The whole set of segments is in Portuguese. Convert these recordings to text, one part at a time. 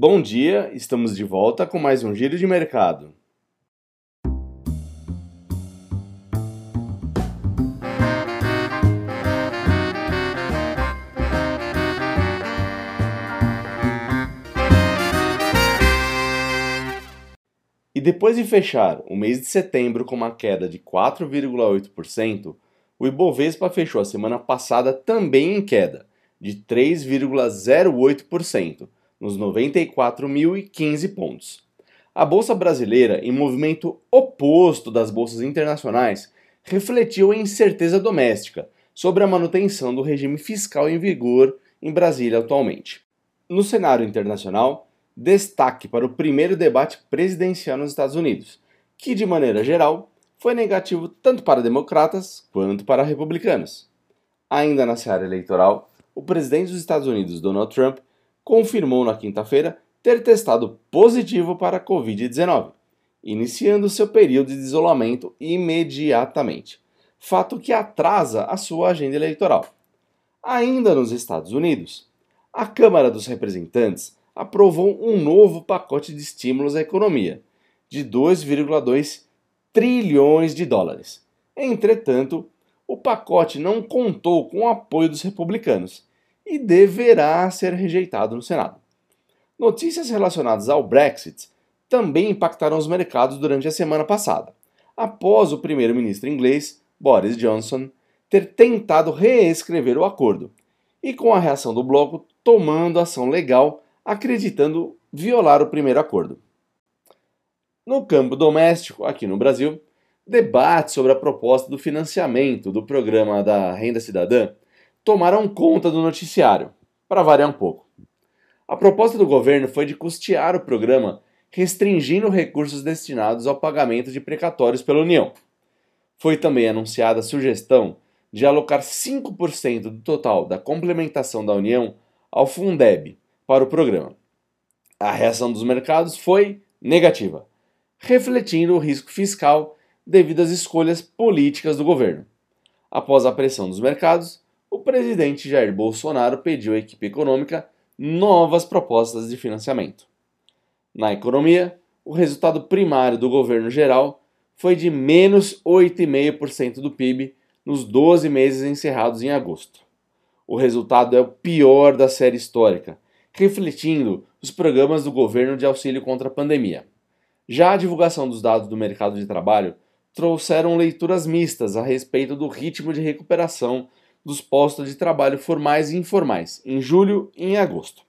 Bom dia, estamos de volta com mais um giro de mercado. E depois de fechar o mês de setembro com uma queda de 4,8%, o Ibovespa fechou a semana passada também em queda, de 3,08%, nos 94.015 pontos. A bolsa brasileira, em movimento oposto das bolsas internacionais, refletiu a incerteza doméstica sobre a manutenção do regime fiscal em vigor em Brasília atualmente. No cenário internacional, destaque para o primeiro debate presidencial nos Estados Unidos, que, de maneira geral, foi negativo tanto para democratas quanto para republicanos. Ainda na seara eleitoral, o presidente dos Estados Unidos, Donald Trump, confirmou na quinta-feira ter testado positivo para a Covid-19, iniciando seu período de isolamento imediatamente, fato que atrasa a sua agenda eleitoral. Ainda nos Estados Unidos, a Câmara dos Representantes aprovou um novo pacote de estímulos à economia, de 2,2 trilhões de dólares. Entretanto, o pacote não contou com o apoio dos republicanos e deverá ser rejeitado no Senado. Notícias relacionadas ao Brexit também impactaram os mercados durante a semana passada, após o primeiro-ministro inglês, Boris Johnson, ter tentado reescrever o acordo, e com a reação do bloco tomando ação legal acreditando violar o primeiro acordo. No campo doméstico, aqui no Brasil, debates sobre a proposta do financiamento do programa da Renda Cidadã tomaram conta do noticiário, para variar um pouco. A proposta do governo foi de custear o programa restringindo recursos destinados ao pagamento de precatórios pela União. Foi também anunciada a sugestão de alocar 5% do total da complementação da União ao Fundeb, para o programa. A reação dos mercados foi negativa, refletindo o risco fiscal devido às escolhas políticas do governo. Após a pressão dos mercados, o presidente Jair Bolsonaro pediu à equipe econômica novas propostas de financiamento. Na economia, o resultado primário do governo geral foi de menos 8,5% do PIB nos 12 meses encerrados em agosto. O resultado é o pior da série histórica refletindo os programas do governo de auxílio contra a pandemia. Já a divulgação dos dados do mercado de trabalho trouxeram leituras mistas a respeito do ritmo de recuperação dos postos de trabalho formais e informais em julho e em agosto.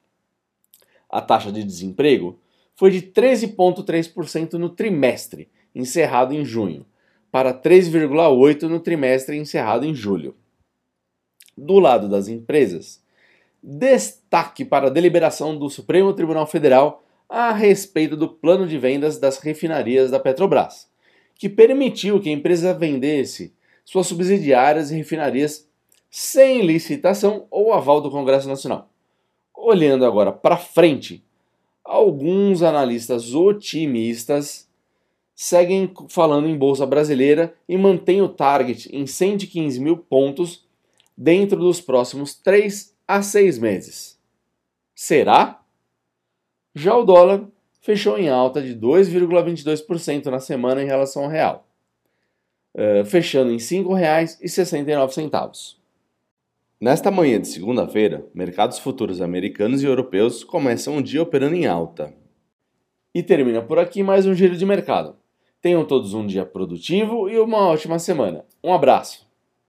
A taxa de desemprego foi de 13,3% no trimestre encerrado em junho, para 3,8% no trimestre encerrado em julho. Do lado das empresas, destaque para a deliberação do Supremo Tribunal Federal a respeito do plano de vendas das refinarias da Petrobras, que permitiu que a empresa vendesse suas subsidiárias e refinarias sem licitação ou aval do Congresso Nacional. Olhando agora para frente, alguns analistas otimistas seguem falando em bolsa brasileira e mantêm o target em 115 mil pontos dentro dos próximos 3 a seis meses. Será? Já o dólar fechou em alta de 2,22% na semana em relação ao real, uh, fechando em R$ 5,69. Nesta manhã de segunda-feira, mercados futuros americanos e europeus começam o dia operando em alta. E termina por aqui mais um giro de mercado. Tenham todos um dia produtivo e uma ótima semana. Um abraço!